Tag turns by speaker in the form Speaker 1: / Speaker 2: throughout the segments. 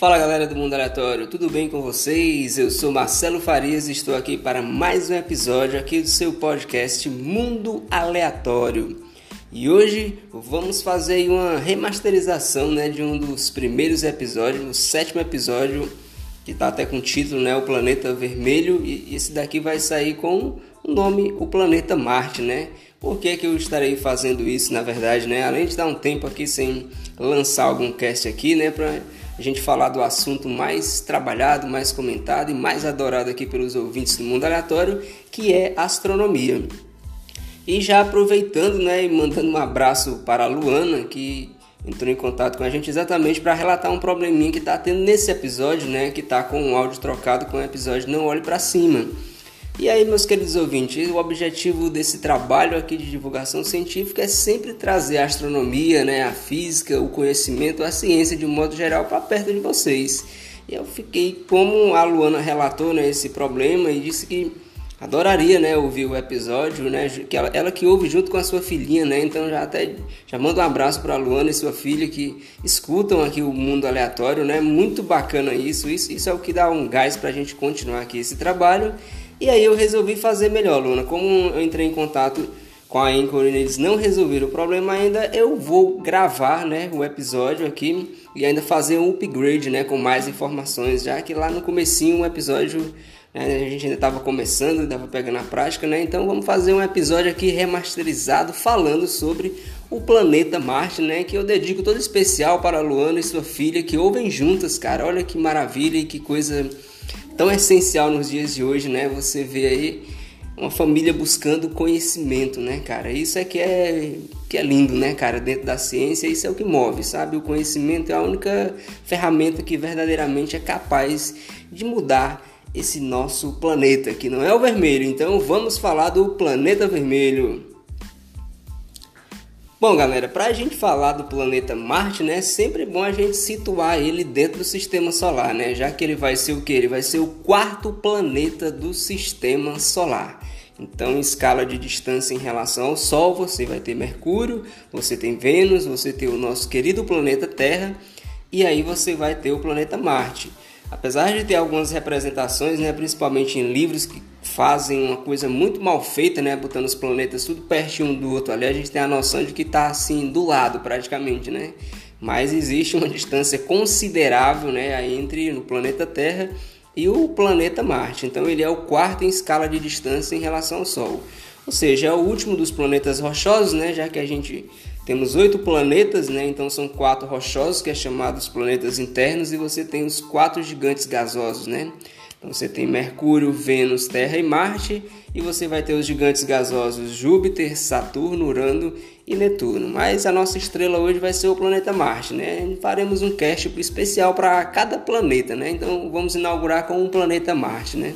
Speaker 1: Fala galera do Mundo Aleatório, tudo bem com vocês? Eu sou Marcelo Farias e estou aqui para mais um episódio aqui do seu podcast Mundo Aleatório. E hoje vamos fazer uma remasterização né, de um dos primeiros episódios, o sétimo episódio, que está até com o título, né, O Planeta Vermelho, e esse daqui vai sair com o nome O Planeta Marte, né? Por que, que eu estarei fazendo isso, na verdade, né? Além de dar um tempo aqui sem lançar algum cast aqui, né, para a gente falar do assunto mais trabalhado, mais comentado e mais adorado aqui pelos ouvintes do mundo aleatório, que é astronomia. E já aproveitando, né, e mandando um abraço para a Luana, que entrou em contato com a gente exatamente para relatar um probleminha que está tendo nesse episódio, né, que está com o áudio trocado com o episódio Não Olhe para Cima. E aí, meus queridos ouvintes, o objetivo desse trabalho aqui de divulgação científica é sempre trazer a astronomia, né, a física, o conhecimento, a ciência de um modo geral para perto de vocês. E eu fiquei, como a Luana relatou né, esse problema e disse que adoraria né, ouvir o episódio, né, que ela, ela, que ouve junto com a sua filhinha, né, então já até já manda um abraço para a Luana e sua filha que escutam aqui o Mundo Aleatório, né, muito bacana isso, isso, isso é o que dá um gás para a gente continuar aqui esse trabalho. E aí eu resolvi fazer melhor, Luna. Como eu entrei em contato com a Anchor e eles não resolveram o problema ainda, eu vou gravar né, o episódio aqui e ainda fazer um upgrade né, com mais informações, já que lá no comecinho o episódio né, a gente ainda estava começando, estava pegando a prática, né? Então vamos fazer um episódio aqui remasterizado falando sobre o planeta Marte, né? Que eu dedico todo especial para a Luana e sua filha que ouvem juntas, cara. Olha que maravilha e que coisa tão essencial nos dias de hoje, né? Você vê aí uma família buscando conhecimento, né, cara? Isso é que é que é lindo, né, cara? Dentro da ciência, isso é o que move, sabe? O conhecimento é a única ferramenta que verdadeiramente é capaz de mudar esse nosso planeta, que não é o vermelho. Então, vamos falar do planeta vermelho. Bom, galera, para a gente falar do planeta Marte, né, sempre é bom a gente situar ele dentro do Sistema Solar, né, já que ele vai ser o que? Ele vai ser o quarto planeta do Sistema Solar. Então, em escala de distância em relação ao Sol, você vai ter Mercúrio, você tem Vênus, você tem o nosso querido planeta Terra, e aí você vai ter o planeta Marte. Apesar de ter algumas representações, né, principalmente em livros que fazem uma coisa muito mal feita, né, botando os planetas tudo pertinho um do outro ali, a gente tem a noção de que está assim do lado praticamente, né? Mas existe uma distância considerável, né, entre o planeta Terra e o planeta Marte. Então ele é o quarto em escala de distância em relação ao Sol. Ou seja, é o último dos planetas rochosos, né, já que a gente temos oito planetas, né? Então são quatro rochosos, que é chamados planetas internos, e você tem os quatro gigantes gasosos, né? Então você tem Mercúrio, Vênus, Terra e Marte, e você vai ter os gigantes gasosos Júpiter, Saturno, Urano e Netuno. Mas a nossa estrela hoje vai ser o planeta Marte, né? Faremos um cast especial para cada planeta, né? Então vamos inaugurar com o planeta Marte, né?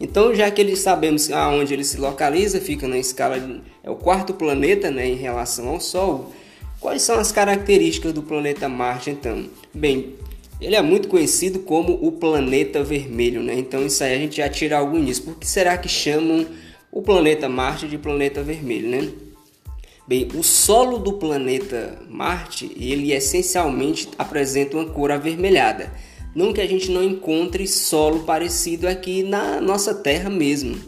Speaker 1: Então, já que eles sabemos aonde ele se localiza, fica na escala de, é o quarto planeta, né, em relação ao Sol. Quais são as características do planeta Marte, então? Bem, ele é muito conhecido como o planeta vermelho, né? Então, isso aí a gente já tira algo nisso. Por que será que chamam o planeta Marte de planeta vermelho, né? Bem, o solo do planeta Marte, ele essencialmente apresenta uma cor avermelhada. Não que a gente não encontre solo parecido aqui na nossa terra mesmo.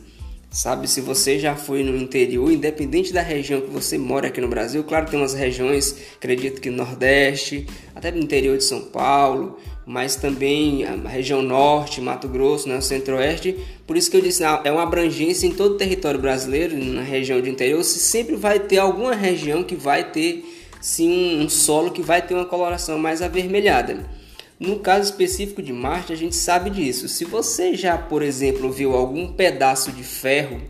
Speaker 1: Sabe, se você já foi no interior, independente da região que você mora aqui no Brasil, claro tem umas regiões, acredito que Nordeste, até no interior de São Paulo, mas também a região Norte, Mato Grosso, né, Centro-Oeste. Por isso que eu disse, é uma abrangência em todo o território brasileiro, na região de interior, se sempre vai ter alguma região que vai ter sim um solo que vai ter uma coloração mais avermelhada. No caso específico de Marte, a gente sabe disso. Se você já, por exemplo, viu algum pedaço de ferro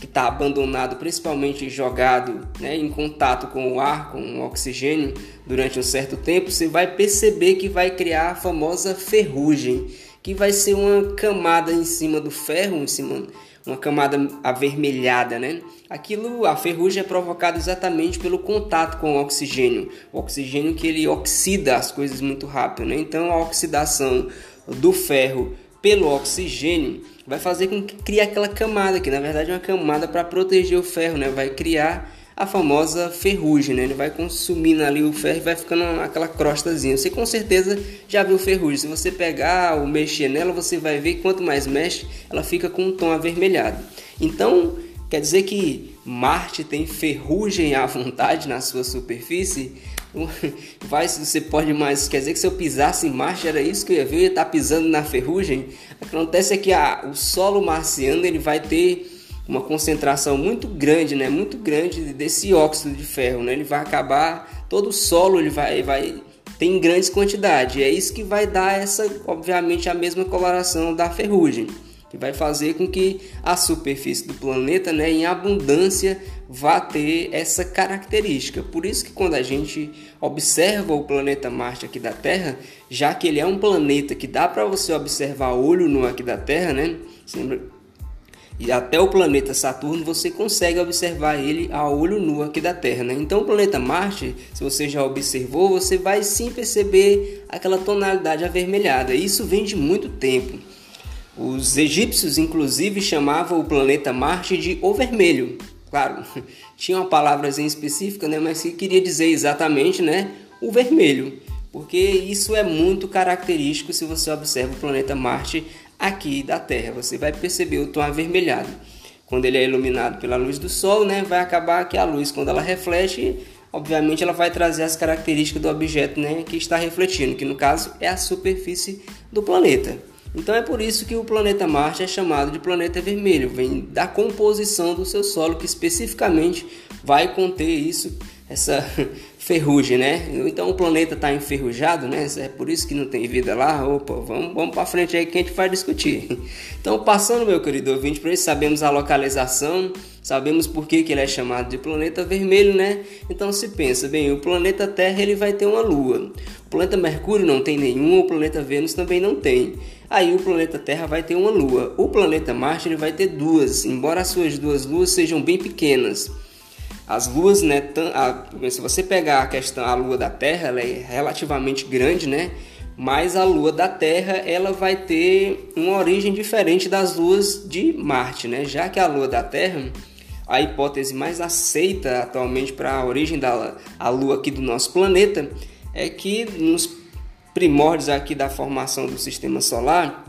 Speaker 1: que está abandonado, principalmente jogado né, em contato com o ar, com o oxigênio, durante um certo tempo, você vai perceber que vai criar a famosa ferrugem, que vai ser uma camada em cima do ferro, em cima uma camada avermelhada, né? Aquilo, a ferrugem é provocada exatamente pelo contato com o oxigênio, o oxigênio que ele oxida as coisas muito rápido, né? Então a oxidação do ferro pelo oxigênio vai fazer com que crie aquela camada, que na verdade é uma camada para proteger o ferro, né? Vai criar a famosa ferrugem, né? Ele vai consumindo ali o ferro e vai ficando aquela crostazinha. Você com certeza já viu ferrugem. Se você pegar ou mexer nela, você vai ver que quanto mais mexe, ela fica com um tom avermelhado. Então, quer dizer que Marte tem ferrugem à vontade na sua superfície? Vai, você pode mais. Quer dizer que se eu pisasse em Marte era isso que eu ia ver, eu ia estar pisando na ferrugem? Acontece é que a, o solo marciano ele vai ter uma concentração muito grande, né? Muito grande desse óxido de ferro, né? Ele vai acabar todo o solo, ele vai, vai tem grandes quantidades. É isso que vai dar essa, obviamente, a mesma coloração da ferrugem que vai fazer com que a superfície do planeta, né, em abundância, vá ter essa característica. Por isso que quando a gente observa o planeta Marte aqui da Terra, já que ele é um planeta que dá para você observar olho nu aqui da Terra, né? E até o planeta Saturno você consegue observar ele a olho nu aqui da Terra, né? Então o planeta Marte, se você já observou, você vai sim perceber aquela tonalidade avermelhada. Isso vem de muito tempo. Os egípcios, inclusive, chamavam o planeta Marte de O Vermelho. Claro, tinha uma palavra específica, né, mas que queria dizer exatamente né, o vermelho, porque isso é muito característico se você observa o planeta Marte aqui da Terra. Você vai perceber o tom avermelhado. Quando ele é iluminado pela luz do Sol, né, vai acabar que a luz, quando ela reflete, obviamente ela vai trazer as características do objeto né, que está refletindo, que no caso é a superfície do planeta. Então é por isso que o planeta Marte é chamado de planeta vermelho, vem da composição do seu solo que especificamente vai conter isso, essa ferrugem, né? Então o planeta está enferrujado, né? É por isso que não tem vida lá. Opa, vamos, vamos para frente aí que a gente vai discutir. Então, passando, meu querido ouvinte, para isso sabemos a localização, sabemos por que, que ele é chamado de planeta vermelho, né? Então se pensa, bem, o planeta Terra ele vai ter uma lua. O planeta Mercúrio não tem nenhum, o planeta Vênus também não tem. Aí o planeta Terra vai ter uma lua. O planeta Marte ele vai ter duas, embora as suas duas luas sejam bem pequenas. As luas, né, a, se você pegar a questão a lua da Terra, ela é relativamente grande, né? Mas a lua da Terra, ela vai ter uma origem diferente das luas de Marte, né? Já que a lua da Terra, a hipótese mais aceita atualmente para a origem da a lua aqui do nosso planeta é que nos primórdios aqui da formação do sistema solar,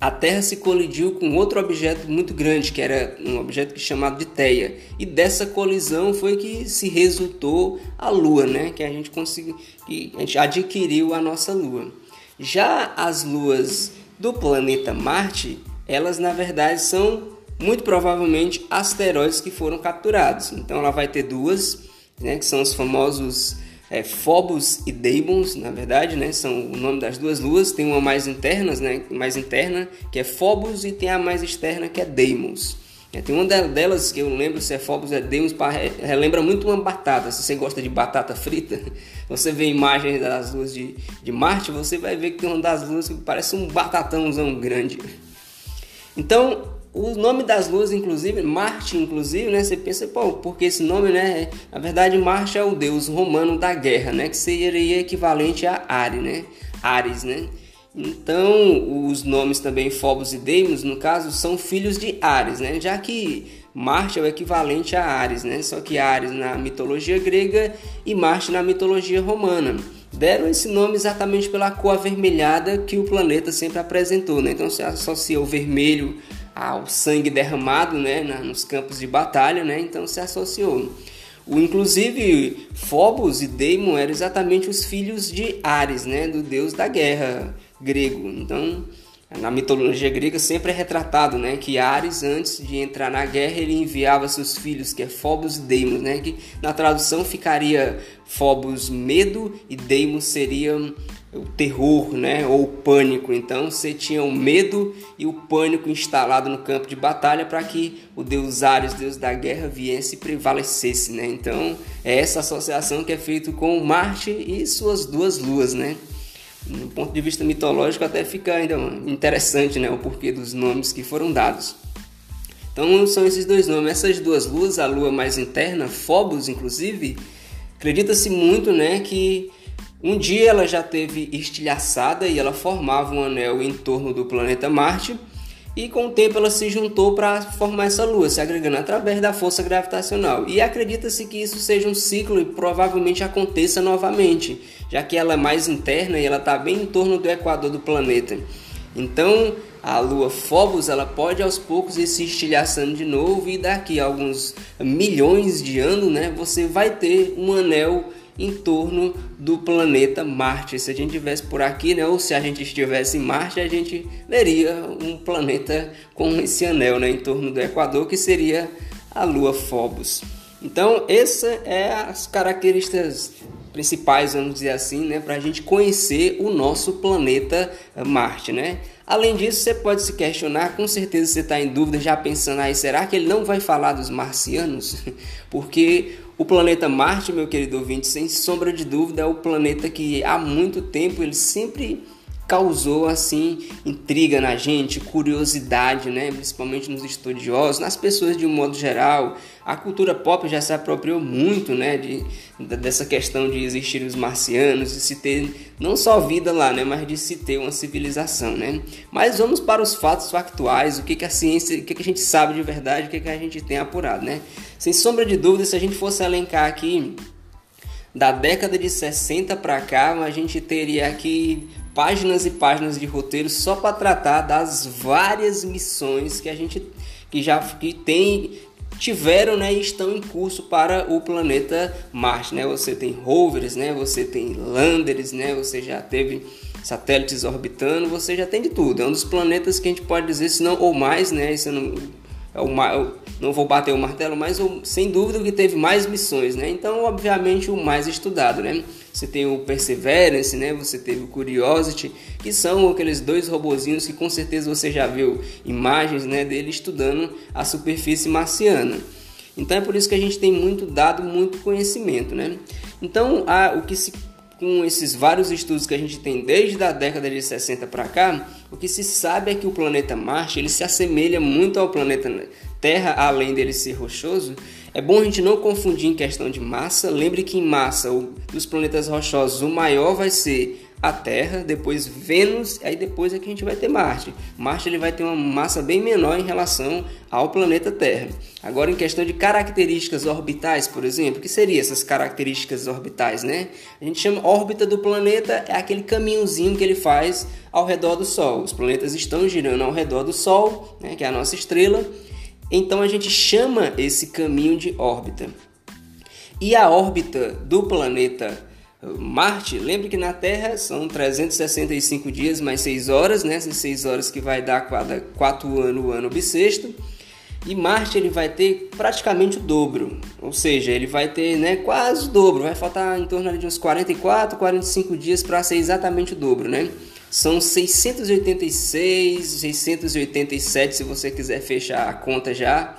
Speaker 1: a Terra se colidiu com outro objeto muito grande, que era um objeto chamado de Teia. E dessa colisão foi que se resultou a Lua, né? Que a gente conseguiu, que a gente adquiriu a nossa Lua. Já as luas do planeta Marte, elas na verdade são muito provavelmente asteroides que foram capturados. Então ela vai ter duas, né, que são os famosos é, Phobos e Deimos, na verdade, né? São o nome das duas luas. Tem uma mais internas, né? Mais interna, que é Phobos, e tem a mais externa, que é Deimos. É, tem uma delas que eu lembro se é Phobos é Deimos, relembra muito uma batata. Se você gosta de batata frita, você vê imagens das luas de, de Marte, você vai ver que tem uma das luas que parece um batatãozão grande. Então, o nome das luas, inclusive, Marte, inclusive, né? Você pensa, pô, porque esse nome, né? Na verdade, Marte é o deus romano da guerra, né? Que seria equivalente a Ares, né? Ares, né? Então, os nomes também Phobos e Deimos, no caso, são filhos de Ares, né? Já que Marte é o equivalente a Ares, né? Só que Ares na mitologia grega e Marte na mitologia romana. Deram esse nome exatamente pela cor avermelhada que o planeta sempre apresentou, né? Então se associa o vermelho ao sangue derramado né, nos campos de batalha, né, então se associou. O, inclusive, Phobos e Deimon eram exatamente os filhos de Ares, né, do deus da guerra grego. Então, na mitologia grega sempre é retratado né, que Ares, antes de entrar na guerra, ele enviava seus filhos, que é Phobos e Deimos, né, que na tradução ficaria Phobos medo e Deimos seria o terror, né, ou o pânico. Então você tinha o medo e o pânico instalado no campo de batalha para que o deus Ares, deus da guerra, viesse e prevalecesse, né? Então é essa associação que é feita com Marte e suas duas luas, né? Do ponto de vista mitológico até fica ainda interessante, né, o porquê dos nomes que foram dados. Então são esses dois nomes, essas duas luas, a lua mais interna, Phobos inclusive, acredita-se muito, né, que um dia ela já teve estilhaçada e ela formava um anel em torno do planeta Marte. e com o tempo ela se juntou para formar essa lua, se agregando através da força gravitacional. E acredita-se que isso seja um ciclo e provavelmente aconteça novamente, já que ela é mais interna e ela está bem em torno do equador do planeta. Então, a lua Phobos ela pode aos poucos ir se estilhaçando de novo e daqui a alguns milhões de anos, né, você vai ter um anel em torno do planeta Marte. Se a gente estivesse por aqui, né, ou se a gente estivesse em Marte, a gente veria um planeta com esse anel né, em torno do Equador, que seria a Lua Phobos. Então, essas é as características principais, vamos dizer assim, né, para a gente conhecer o nosso planeta Marte, né? Além disso, você pode se questionar, com certeza você está em dúvida, já pensando aí, será que ele não vai falar dos marcianos? Porque o planeta Marte, meu querido ouvinte, sem sombra de dúvida, é o planeta que há muito tempo ele sempre causou assim intriga na gente, curiosidade, né? principalmente nos estudiosos, nas pessoas de um modo geral. A cultura pop já se apropriou muito né? de, dessa questão de existir os marcianos, de se ter não só vida lá, né? mas de se ter uma civilização. Né? Mas vamos para os fatos factuais, o que, que a ciência, o que, que a gente sabe de verdade, o que, que a gente tem apurado. Né? Sem sombra de dúvida, se a gente fosse elencar aqui da década de 60 para cá, a gente teria aqui páginas e páginas de roteiro só para tratar das várias missões que a gente que já que tem tiveram né, e estão em curso para o planeta Marte. Né? Você tem rovers, né? você tem landers, né? você já teve satélites orbitando, você já tem de tudo. É um dos planetas que a gente pode dizer, se não ou mais, né? Isso não, é o, não vou bater o martelo, mas sem dúvida que teve mais missões, né? Então, obviamente, o mais estudado, né? Você tem o Perseverance, né? Você teve o Curiosity, que são aqueles dois robozinhos que com certeza você já viu imagens, né, dele estudando a superfície marciana. Então é por isso que a gente tem muito dado, muito conhecimento, né? Então, a, o que se com esses vários estudos que a gente tem desde a década de 60 para cá, o que se sabe é que o planeta Marte ele se assemelha muito ao planeta Terra, além dele ser rochoso. É bom a gente não confundir em questão de massa. Lembre que em massa dos planetas rochosos o maior vai ser a Terra, depois Vênus, aí depois é que a gente vai ter Marte. Marte ele vai ter uma massa bem menor em relação ao planeta Terra. Agora em questão de características orbitais, por exemplo, o que seriam essas características orbitais, né? A gente chama órbita do planeta é aquele caminhozinho que ele faz ao redor do Sol. Os planetas estão girando ao redor do Sol, né, que é a nossa estrela. Então a gente chama esse caminho de órbita. E a órbita do planeta Marte, lembre que na Terra são 365 dias mais 6 horas, né? Essas 6 horas que vai dar cada 4 anos o ano bissexto. E Marte ele vai ter praticamente o dobro, ou seja, ele vai ter né, quase o dobro, vai faltar em torno de uns 44, 45 dias para ser exatamente o dobro, né? São 686, 687 se você quiser fechar a conta já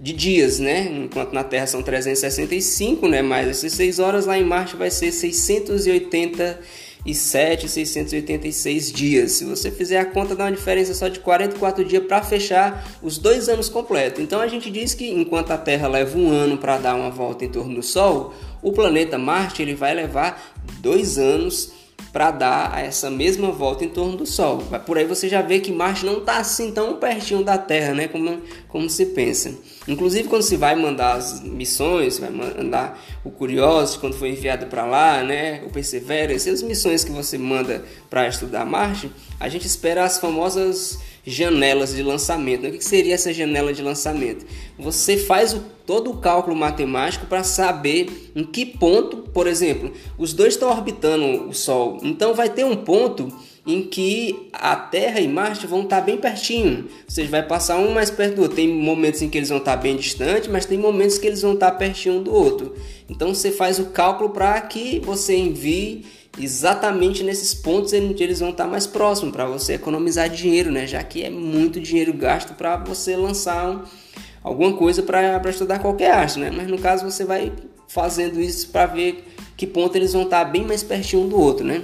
Speaker 1: de dias, né? Enquanto na Terra são 365, né? Mais essas 6 horas, lá em Marte vai ser 687, 686 dias. Se você fizer a conta, dá uma diferença só de 44 dias para fechar os dois anos completos. Então a gente diz que enquanto a Terra leva um ano para dar uma volta em torno do Sol, o planeta Marte ele vai levar dois anos para dar essa mesma volta em torno do Sol. Por aí você já vê que Marte não está assim tão pertinho da Terra, né? Como, como se pensa. Inclusive quando se vai mandar as missões, vai mandar o Curiosity quando foi enviado para lá, né? O Perseverance, as missões que você manda para estudar Marte, a gente espera as famosas janelas de lançamento. O que seria essa janela de lançamento? Você faz o, todo o cálculo matemático para saber em que ponto, por exemplo, os dois estão orbitando o Sol. Então vai ter um ponto em que a Terra e Marte vão estar bem pertinho. Seja, vai passar um mais perto do outro. Tem momentos em que eles vão estar bem distantes, mas tem momentos que eles vão estar pertinho um do outro. Então você faz o cálculo para que você envie exatamente nesses pontos eles vão estar mais próximos para você economizar dinheiro, né? Já que é muito dinheiro gasto para você lançar um, alguma coisa para estudar qualquer arte, né? Mas no caso você vai fazendo isso para ver que ponto eles vão estar bem mais pertinho um do outro, né?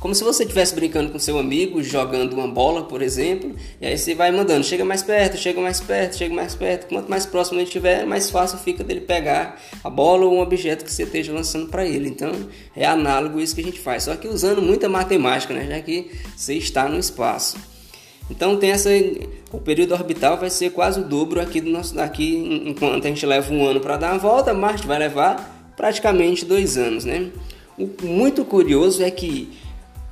Speaker 1: Como se você estivesse brincando com seu amigo, jogando uma bola, por exemplo, e aí você vai mandando, chega mais perto, chega mais perto, chega mais perto. Quanto mais próximo ele estiver, mais fácil fica dele pegar a bola ou um objeto que você esteja lançando para ele. Então, é análogo isso que a gente faz, só que usando muita matemática, né, já que você está no espaço. Então tem essa, o período orbital vai ser quase o dobro aqui do nosso daqui, enquanto a gente leva um ano para dar a volta, Marte vai levar praticamente dois anos, né? O muito curioso é que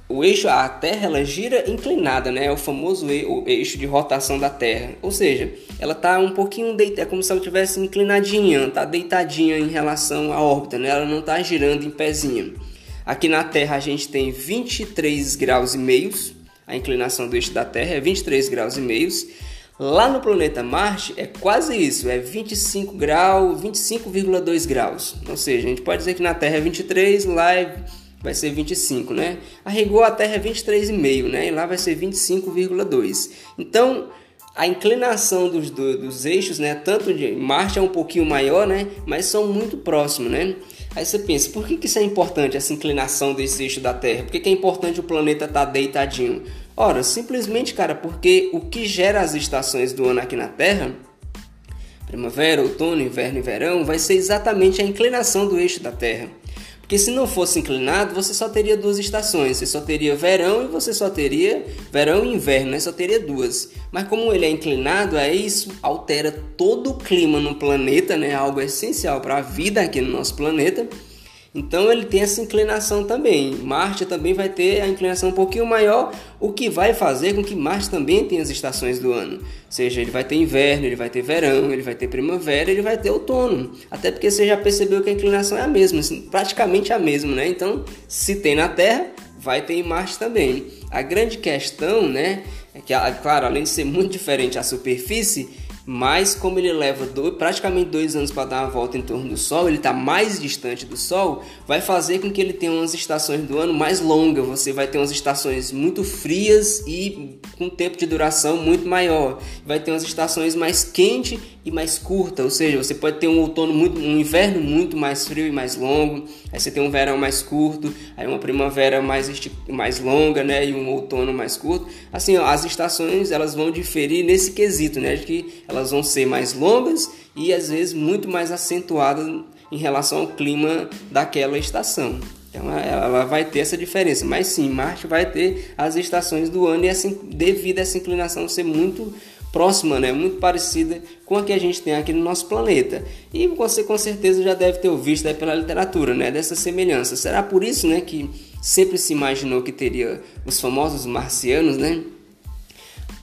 Speaker 1: o eixo, a Terra, ela gira inclinada, né? É o famoso eixo de rotação da Terra. Ou seja, ela está um pouquinho deitada, é como se ela estivesse inclinadinha, está deitadinha em relação à órbita, né? Ela não está girando em pezinho. Aqui na Terra a gente tem 23 graus e meios, a inclinação do eixo da Terra é 23 graus e meios. Lá no planeta Marte é quase isso, é 25 graus, 25,2 graus. Ou seja, a gente pode dizer que na Terra é 23, lá é, vai ser 25, né? A rigor a Terra é 23,5, né? E lá vai ser 25,2. Então, a inclinação dos, dos eixos, né? Tanto de Marte é um pouquinho maior, né? Mas são muito próximos, né? Aí você pensa, por que, que isso é importante, essa inclinação desse eixo da Terra? Por que, que é importante o planeta estar tá deitadinho? Ora, simplesmente, cara, porque o que gera as estações do ano aqui na Terra, primavera, outono, inverno e verão, vai ser exatamente a inclinação do eixo da Terra. Porque se não fosse inclinado, você só teria duas estações. Você só teria verão e você só teria verão e inverno, né? Só teria duas. Mas como ele é inclinado, é isso altera todo o clima no planeta, né? Algo essencial para a vida aqui no nosso planeta. Então ele tem essa inclinação também. Marte também vai ter a inclinação um pouquinho maior, o que vai fazer com que Marte também tenha as estações do ano. Ou seja, ele vai ter inverno, ele vai ter verão, ele vai ter primavera, ele vai ter outono. Até porque você já percebeu que a inclinação é a mesma, assim, praticamente a mesma, né? Então, se tem na Terra, vai ter em Marte também. A grande questão, né, é que, claro, além de ser muito diferente a superfície, mas como ele leva dois, praticamente dois anos para dar uma volta em torno do Sol, ele está mais distante do Sol, vai fazer com que ele tenha umas estações do ano mais longas. Você vai ter umas estações muito frias e com tempo de duração muito maior. Vai ter umas estações mais quente e mais curta, ou seja, você pode ter um outono muito, um inverno muito mais frio e mais longo. Aí você tem um verão mais curto, aí uma primavera mais mais longa, né, e um outono mais curto. Assim, ó, as estações elas vão diferir nesse quesito, né, de que elas vão ser mais longas e às vezes muito mais acentuadas em relação ao clima daquela estação. Então ela vai ter essa diferença, mas sim, Marte vai ter as estações do ano e assim, devido a essa inclinação ser muito próxima, né, muito parecida com a que a gente tem aqui no nosso planeta. E você com certeza já deve ter ouvido pela literatura, né, dessa semelhança. Será por isso, né, que sempre se imaginou que teria os famosos marcianos, né?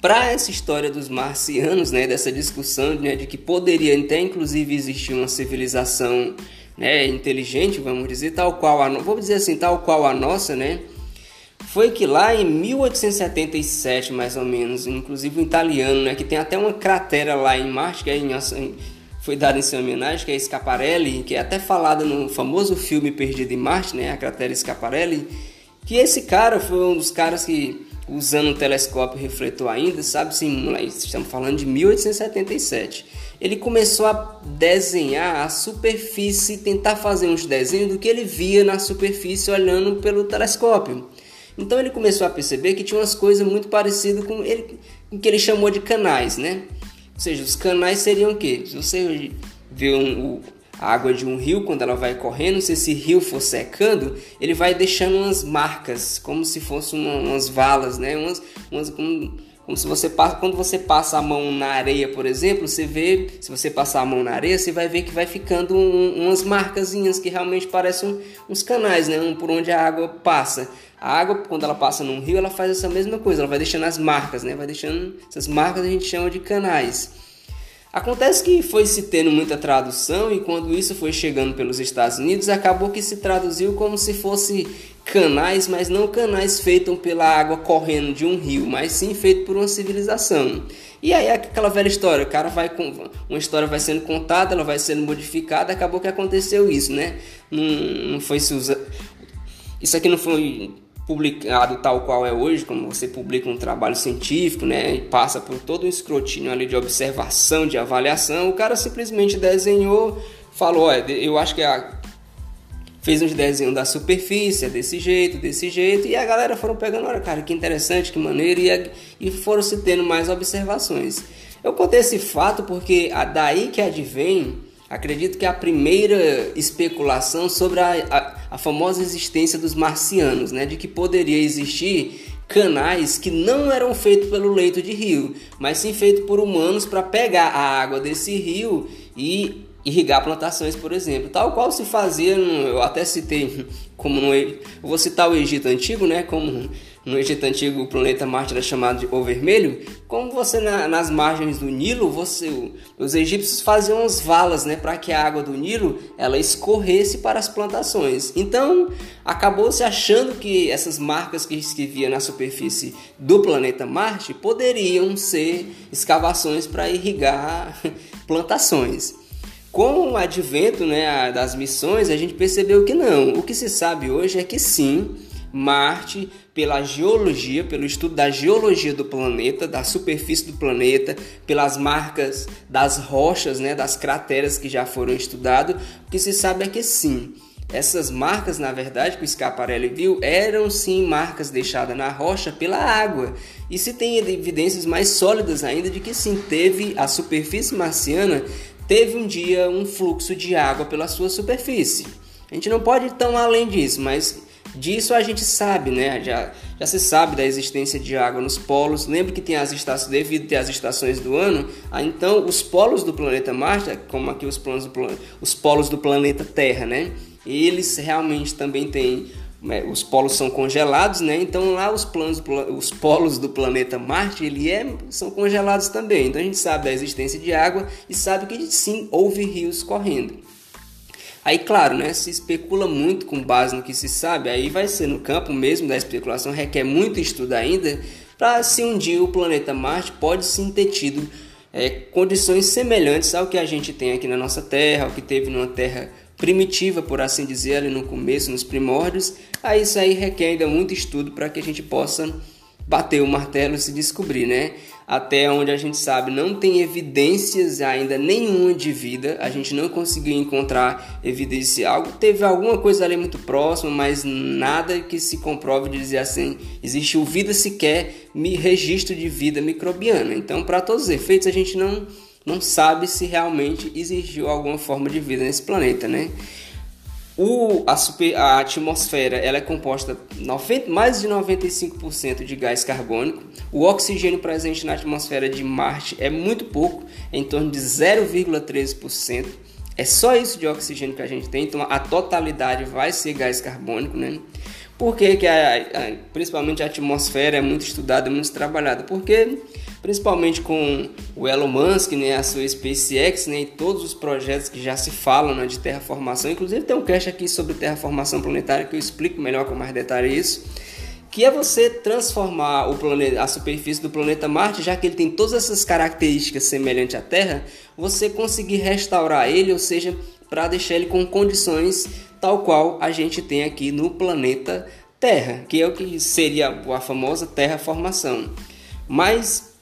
Speaker 1: para essa história dos marcianos, né, dessa discussão né, de que poderia até inclusive existir uma civilização né, inteligente, vamos dizer, tal qual a, vamos dizer assim, tal qual a nossa, né, foi que lá em 1877, mais ou menos, inclusive um italiano, né, que tem até uma cratera lá em Marte, que é em, foi dada em sua homenagem, que é Scaparelli, que é até falada no famoso filme Perdido em Marte, né, a cratera Scaparelli, que esse cara foi um dos caras que usando um telescópio refletor ainda, sabe? Sim, estamos falando de 1877. Ele começou a desenhar a superfície, tentar fazer uns desenhos do que ele via na superfície olhando pelo telescópio. Então ele começou a perceber que tinha umas coisas muito parecidas com ele, que ele chamou de canais, né? Ou seja, os canais seriam o quê? Se você vê um, a água de um rio, quando ela vai correndo, se esse rio for secando, ele vai deixando umas marcas, como se fossem uma, umas valas, né? Umas, umas, como, como se você passa, quando você passa a mão na areia, por exemplo, você vê, se você passar a mão na areia, você vai ver que vai ficando um, umas marcazinhas que realmente parecem uns canais, né? Um por onde a água passa. A água, quando ela passa num rio, ela faz essa mesma coisa, ela vai deixando as marcas, né? Vai deixando essas marcas a gente chama de canais. Acontece que foi se tendo muita tradução e quando isso foi chegando pelos Estados Unidos, acabou que se traduziu como se fosse canais, mas não canais feitos pela água correndo de um rio, mas sim feito por uma civilização. E aí aquela velha história, o cara vai com uma história vai sendo contada, ela vai sendo modificada, acabou que aconteceu isso, né? Não, não foi se usa Isso aqui não foi publicado tal qual é hoje, como você publica um trabalho científico, né, e passa por todo um escrutínio ali de observação, de avaliação, o cara simplesmente desenhou, falou, olha, eu acho que a fez uns desenhos da superfície, é desse jeito, desse jeito, e a galera foram pegando, olha, cara, que interessante, que maneiro, e, e foram se tendo mais observações. Eu contei esse fato porque daí que advém Acredito que a primeira especulação sobre a, a, a, famosa existência dos marcianos, né, de que poderia existir canais que não eram feitos pelo leito de rio, mas sim feitos por humanos para pegar a água desse rio e irrigar plantações, por exemplo, tal qual se fazia, eu até citei como no, eu vou citar o Egito antigo, né, como no Egito antigo o planeta Marte era chamado de O Vermelho, como você na, nas margens do Nilo, você os egípcios faziam as valas, né, para que a água do Nilo ela escorresse para as plantações. Então, acabou se achando que essas marcas que se via na superfície do planeta Marte poderiam ser escavações para irrigar plantações. Com o advento né, das missões, a gente percebeu que não. O que se sabe hoje é que sim, Marte, pela geologia, pelo estudo da geologia do planeta, da superfície do planeta, pelas marcas das rochas, né, das crateras que já foram estudadas, o que se sabe é que sim. Essas marcas, na verdade, que o Scaparelli viu, eram sim marcas deixadas na rocha pela água. E se tem evidências mais sólidas ainda de que sim, teve a superfície marciana teve um dia um fluxo de água pela sua superfície. A gente não pode ir tão além disso, mas disso a gente sabe, né? Já, já se sabe da existência de água nos polos. Lembra que tem as estações, devido ter as estações do ano, ah, então os polos do planeta Marte, como aqui os, planos do, os polos do planeta Terra, né? Eles realmente também têm né, os polos são congelados, né? Então lá os, planos, os polos do planeta Marte ele é, são congelados também. Então a gente sabe da existência de água e sabe que sim houve rios correndo. Aí, claro, né, se especula muito com base no que se sabe, aí vai ser no campo mesmo da especulação, requer muito estudo ainda para se um dia o planeta Marte pode sim ter tido é, condições semelhantes ao que a gente tem aqui na nossa Terra, ao que teve numa Terra primitiva, por assim dizer, ali no começo, nos primórdios, aí isso aí requer ainda muito estudo para que a gente possa bater o martelo e se descobrir, né? Até onde a gente sabe, não tem evidências ainda nenhuma de vida, a gente não conseguiu encontrar evidência algo. Teve alguma coisa ali muito próxima, mas nada que se comprove de dizer assim, existiu vida sequer, registro de vida microbiana. Então, para todos os efeitos, a gente não não sabe se realmente existiu alguma forma de vida nesse planeta, né? O, a, super, a atmosfera ela é composta 90, mais de 95% de gás carbônico. O oxigênio presente na atmosfera de Marte é muito pouco, em torno de 0,13%. É só isso de oxigênio que a gente tem, então a totalidade vai ser gás carbônico, né? Por que, que a, a, principalmente a atmosfera é muito estudada, muito trabalhada? Porque principalmente com o Elon Musk, né, a sua SpaceX, né, e todos os projetos que já se falam né, de terraformação. Inclusive tem um cast aqui sobre terraformação planetária que eu explico melhor com mais detalhe isso. Que é você transformar o planeta, a superfície do planeta Marte, já que ele tem todas essas características semelhantes à Terra, você conseguir restaurar ele, ou seja, para deixar ele com condições tal qual a gente tem aqui no planeta Terra, que é o que seria a famosa terraformação. Mas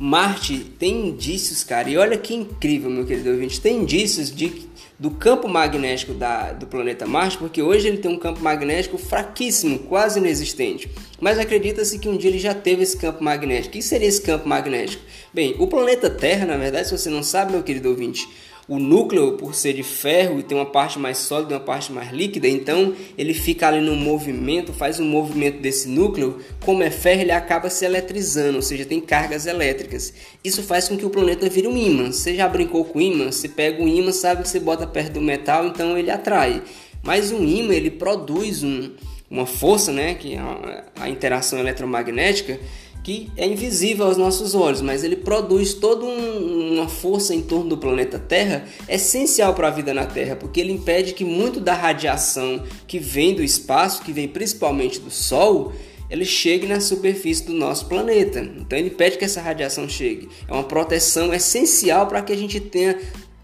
Speaker 1: Marte tem indícios, cara, e olha que incrível, meu querido ouvinte, tem indícios de, do campo magnético da, do planeta Marte, porque hoje ele tem um campo magnético fraquíssimo, quase inexistente. Mas acredita-se que um dia ele já teve esse campo magnético. O que seria esse campo magnético? Bem, o planeta Terra, na verdade, se você não sabe, meu querido ouvinte, o núcleo, por ser de ferro e tem uma parte mais sólida e uma parte mais líquida, então ele fica ali no movimento, faz um movimento desse núcleo. Como é ferro, ele acaba se eletrizando, ou seja, tem cargas elétricas. Isso faz com que o planeta vire um ímã. Você já brincou com ímã? Você pega um ímã, sabe que você bota perto do metal, então ele atrai. Mas um ímã ele produz um, uma força, né, que é a interação eletromagnética que é invisível aos nossos olhos, mas ele produz toda um, uma força em torno do planeta Terra essencial para a vida na Terra, porque ele impede que muito da radiação que vem do espaço, que vem principalmente do Sol, ele chegue na superfície do nosso planeta. Então ele impede que essa radiação chegue. É uma proteção essencial para que a gente tenha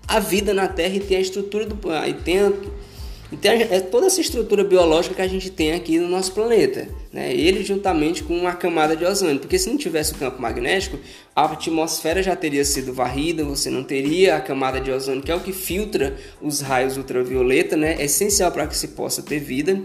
Speaker 1: a vida na Terra e tenha a estrutura do e tenha então é toda essa estrutura biológica que a gente tem aqui no nosso planeta, né? Ele juntamente com uma camada de ozônio, porque se não tivesse o campo magnético, a atmosfera já teria sido varrida, você não teria a camada de ozônio, que é o que filtra os raios ultravioleta, né? É essencial para que se possa ter vida.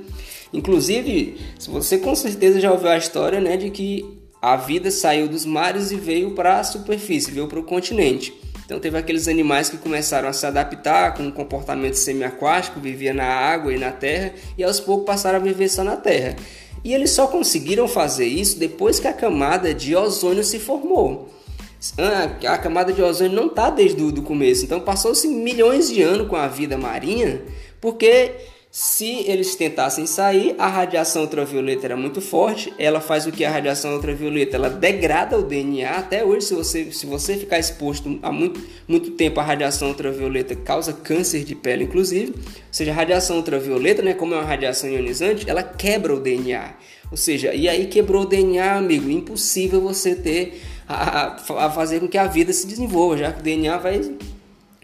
Speaker 1: Inclusive, você com certeza já ouviu a história, né, de que a vida saiu dos mares e veio para a superfície, veio para o continente. Então teve aqueles animais que começaram a se adaptar com um comportamento semiaquático, vivia na água e na terra, e aos poucos passaram a viver só na terra. E eles só conseguiram fazer isso depois que a camada de ozônio se formou. Ah, a camada de ozônio não está desde o começo, então passou-se milhões de anos com a vida marinha, porque se eles tentassem sair, a radiação ultravioleta era muito forte. Ela faz o que a radiação ultravioleta? Ela degrada o DNA. Até hoje, se você, se você ficar exposto há muito, muito tempo à radiação ultravioleta, causa câncer de pele, inclusive. Ou seja, a radiação ultravioleta, né, como é uma radiação ionizante, ela quebra o DNA. Ou seja, e aí quebrou o DNA, amigo. Impossível você ter a, a fazer com que a vida se desenvolva, já que o DNA vai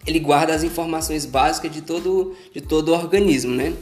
Speaker 1: ele guarda as informações básicas de todo, de todo o organismo, né?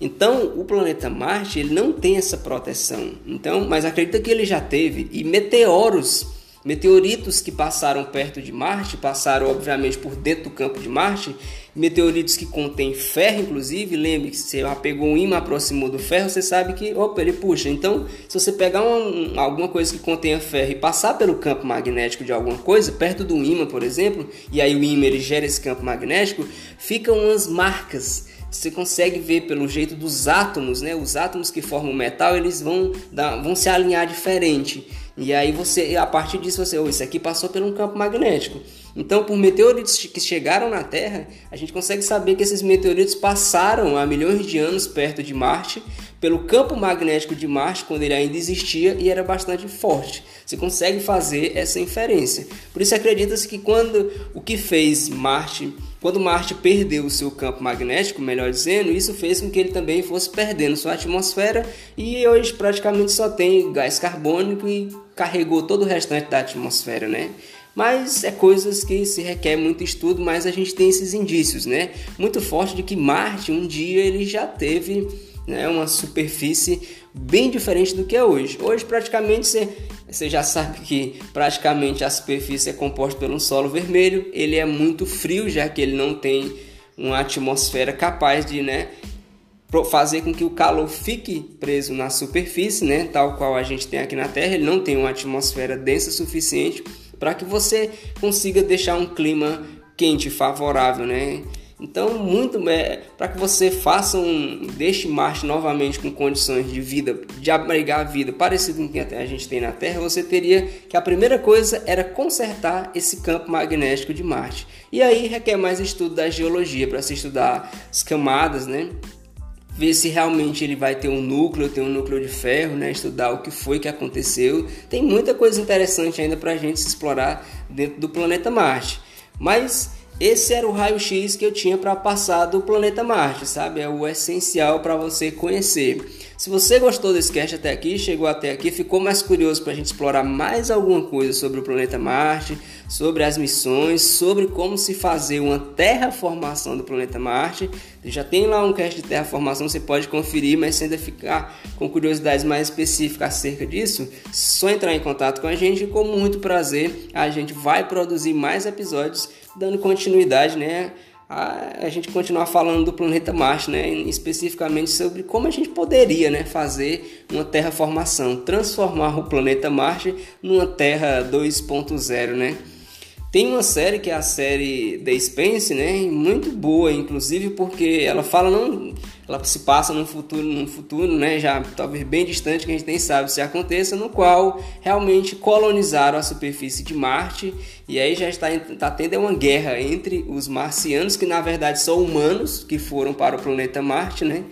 Speaker 1: Então, o planeta Marte ele não tem essa proteção. Então, mas acredita que ele já teve e meteoros Meteoritos que passaram perto de Marte, passaram obviamente por dentro do campo de Marte, meteoritos que contêm ferro, inclusive. Lembre que se você pegou um imã aproximou do ferro, você sabe que, opa, ele puxa. Então, se você pegar uma, alguma coisa que contenha ferro e passar pelo campo magnético de alguma coisa, perto do imã, por exemplo, e aí o imã ele gera esse campo magnético, ficam umas marcas você consegue ver pelo jeito dos átomos, né? Os átomos que formam o metal, eles vão, dar, vão se alinhar diferente. E aí você, a partir disso, você, oh, isso aqui passou por um campo magnético. Então, por meteoritos que chegaram na Terra, a gente consegue saber que esses meteoritos passaram há milhões de anos perto de Marte, pelo campo magnético de Marte, quando ele ainda existia e era bastante forte. Você consegue fazer essa inferência. Por isso acredita-se que quando o que fez Marte quando Marte perdeu o seu campo magnético, melhor dizendo, isso fez com que ele também fosse perdendo sua atmosfera e hoje praticamente só tem gás carbônico e carregou todo o restante da atmosfera, né? Mas é coisas que se requer muito estudo, mas a gente tem esses indícios, né? Muito forte de que Marte um dia ele já teve né, uma superfície bem diferente do que é hoje. Hoje praticamente você, você já sabe que praticamente a superfície é composta um solo vermelho. Ele é muito frio, já que ele não tem uma atmosfera capaz de né, fazer com que o calor fique preso na superfície, né, tal qual a gente tem aqui na Terra. Ele não tem uma atmosfera densa suficiente para que você consiga deixar um clima quente, favorável, né? Então, muito é, para que você faça um deixe Marte novamente com condições de vida, de abrigar a vida parecido com o que a gente tem na Terra, você teria que a primeira coisa era consertar esse campo magnético de Marte. E aí requer mais estudo da geologia para se estudar as camadas, né? ver se realmente ele vai ter um núcleo, ter um núcleo de ferro, né? estudar o que foi que aconteceu. Tem muita coisa interessante ainda para a gente explorar dentro do planeta Marte. Mas esse era o raio-x que eu tinha para passar do planeta Marte, sabe? É o essencial para você conhecer. Se você gostou desse cast até aqui, chegou até aqui, ficou mais curioso para a gente explorar mais alguma coisa sobre o planeta Marte, sobre as missões, sobre como se fazer uma terraformação do planeta Marte, já tem lá um cast de terraformação, você pode conferir, mas se ainda ficar com curiosidades mais específicas acerca disso, só entrar em contato com a gente e com muito prazer a gente vai produzir mais episódios dando continuidade, né? A, a gente continuar falando do planeta Marte, né? Especificamente sobre como a gente poderia, né, fazer uma terraformação, transformar o planeta Marte numa Terra 2.0, né? Tem uma série que é a série The Spence, né? Muito boa, inclusive porque ela fala não, ela se passa num futuro, num futuro, né? Já talvez bem distante que a gente nem sabe se aconteça, no qual realmente colonizaram a superfície de Marte e aí já está, está tendo uma guerra entre os marcianos que na verdade são humanos que foram para o planeta Marte, né?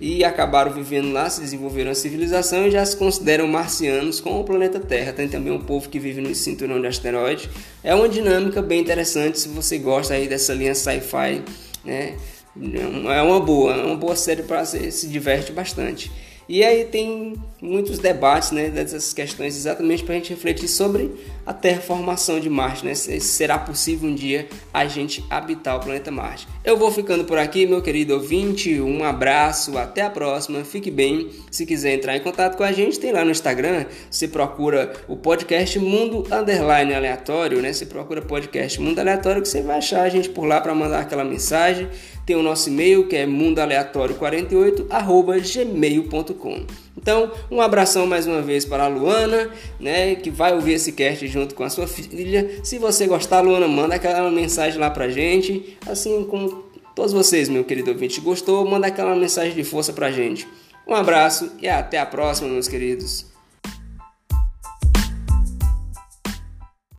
Speaker 1: E acabaram vivendo lá, se desenvolveram a civilização e já se consideram marcianos com o planeta Terra. Tem também um povo que vive no cinturão de asteroides. É uma dinâmica bem interessante se você gosta aí dessa linha sci-fi, né? É uma boa, é uma boa série para se, se diverte bastante. E aí tem muitos debates né, dessas questões exatamente para a gente refletir sobre a terraformação de Marte, né? Se será possível um dia a gente habitar o planeta Marte. Eu vou ficando por aqui, meu querido ouvinte. Um abraço, até a próxima. Fique bem. Se quiser entrar em contato com a gente, tem lá no Instagram. Você procura o podcast Mundo Underline Aleatório, né? Você procura podcast Mundo Aleatório que você vai achar a gente por lá para mandar aquela mensagem. Tem o nosso e-mail que é mundoaleatório48@gmail.com. Então, um abração mais uma vez para a Luana, né, que vai ouvir esse cast junto com a sua filha. Se você gostar, Luana, manda aquela mensagem lá pra gente, assim como todos vocês, meu querido ouvinte, gostou, manda aquela mensagem de força pra gente. Um abraço e até a próxima, meus queridos.